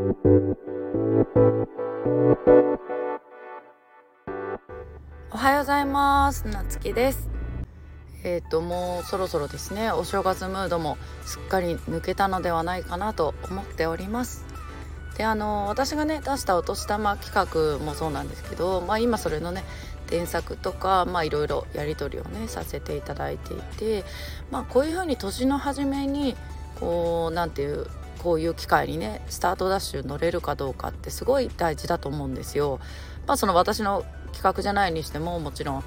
おはようございます。なつきです。えっ、ー、ともうそろそろですね。お正月ムードもすっかり抜けたのではないかなと思っております。であの私がね出したお年玉企画もそうなんですけどまあ今それのね添削とかまあいろいろやり取りをねさせていただいていてまあこういうふうに年の初めにこう何ていうこういう機会にねスタートダッシュ乗れるかどうかってすごい大事だと思うんですよ。まあその私の企画じゃないにしてももちろん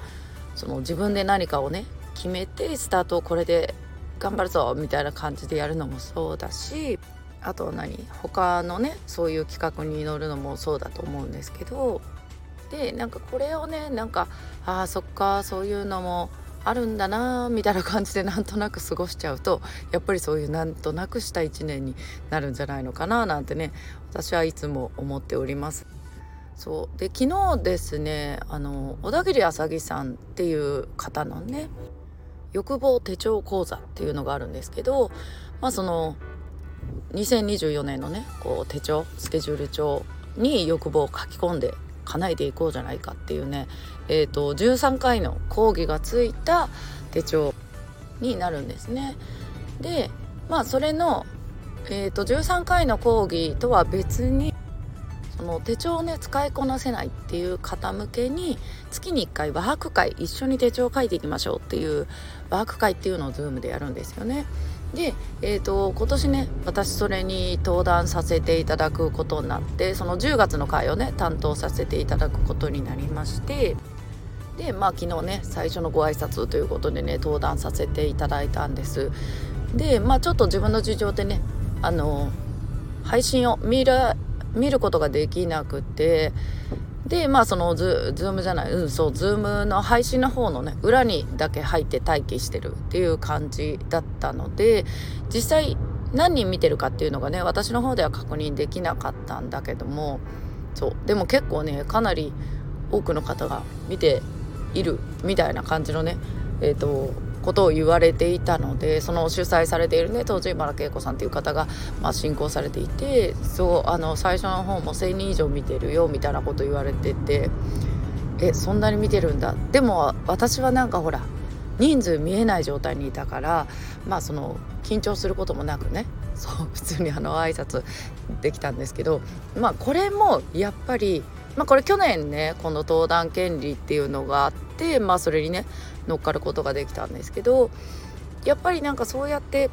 その自分で何かをね決めてスタートをこれで頑張るぞみたいな感じでやるのもそうだしあと何他のねそういう企画に乗るのもそうだと思うんですけどでなんかこれをねなんかああそっかそういうのもあるんだなみたいな感じでなんとなく過ごしちゃうとやっぱりそういうなんとなくした一年になるんじゃないのかななんてね私はいつも思っております。そうで昨日ですねあの小田切あさぎさんっていう方のね欲望手帳講座っていうのがあるんですけどまあその2024年のねこう手帳スケジュール帳に欲望を書き込んで叶えていこうじゃないかっていうね、えーと、13回の講義がついた手帳になるんですね。でまあそれの、えーと、13回の講義とは別にその手帳をね使いこなせないっていう方向けに月に1回ワーク会一緒に手帳を書いていきましょうっていうワーク会っていうのを Zoom でやるんですよね。で、えーと、今年ね私それに登壇させていただくことになってその10月の会をね担当させていただくことになりましてでまあ昨日ね最初のご挨拶ということでね登壇させていただいたんです。でまあちょっと自分の事情でねあの配信を見る見ることができなくてでまあそのズ Zoom じゃないうんそう Zoom の配信の方のね裏にだけ入って待機してるっていう感じだったので実際何人見てるかっていうのがね私の方では確認できなかったんだけどもそうでも結構ねかなり多くの方が見ているみたいな感じのねえっ、ー、とことを言われていたのでその主催されているね当時今田恵子さんっていう方が、まあ、進行されていてそうあの最初の方も1,000人以上見てるよみたいなこと言われててえそんなに見てるんだ。でも私はなんかほら人数見えない状態にいたからまあその緊張することもなくねそう普通にあの挨拶できたんですけどまあこれもやっぱりまあこれ去年ねこの登壇権利っていうのがあってまあそれにね乗っかることができたんですけどやっぱりなんかそうやって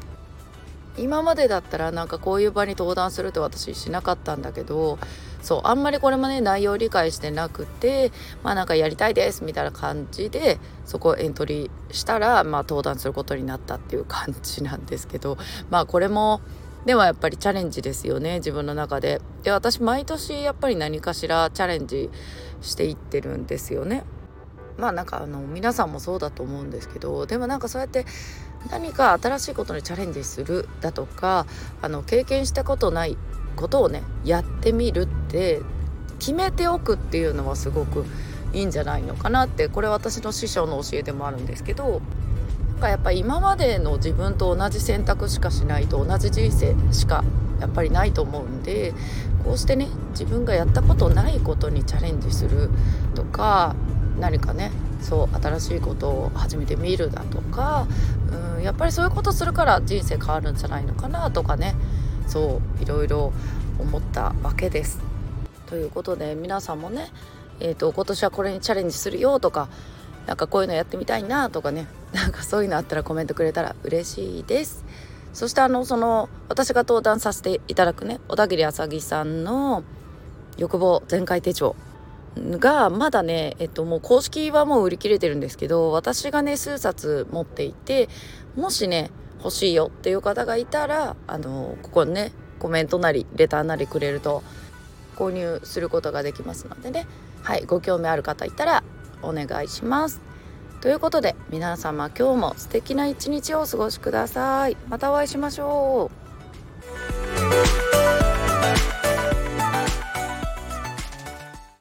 今までだったらなんかこういう場に登壇するって私しなかったんだけどそうあんまりこれもね内容理解してなくてまあなんかやりたいですみたいな感じでそこエントリーしたらまあ登壇することになったっていう感じなんですけどまあこれもでもやっぱりチャレンジですよね自分の中で。で私毎年やっぱり何かしらチャレンジしていってるんですよね。まあなんかあの皆さんもそうだと思うんですけどでもなんかそうやって何か新しいことにチャレンジするだとかあの経験したことないことをねやってみるって決めておくっていうのはすごくいいんじゃないのかなってこれ私の師匠の教えでもあるんですけどかやっぱ今までの自分と同じ選択しかしないと同じ人生しかやっぱりないと思うんでこうしてね自分がやったことないことにチャレンジするとか何かねそう新しいことを始めてみるだとかうんやっぱりそういうことするから人生変わるんじゃないのかなとかねそういろいろ思ったわけです。ということで皆さんもね、えーと、今年はこれにチャレンジするよとかなんかこういうのやってみたいなとかねなんかそういうのあったらコメントくれたら嬉しいです。そしてあのその私が登壇させていただくね小田切あさぎさんの欲望全開手帳がまだね、えっと、もう公式はもう売り切れてるんですけど私がね数冊持っていてもしね欲しいよっていう方がいたらあのここにねコメントなりレターなりくれると購入することができますのでねはいご興味ある方いたらお願いします。ということで皆様今日も素敵な一日をお過ごしください。またお会いしましょう。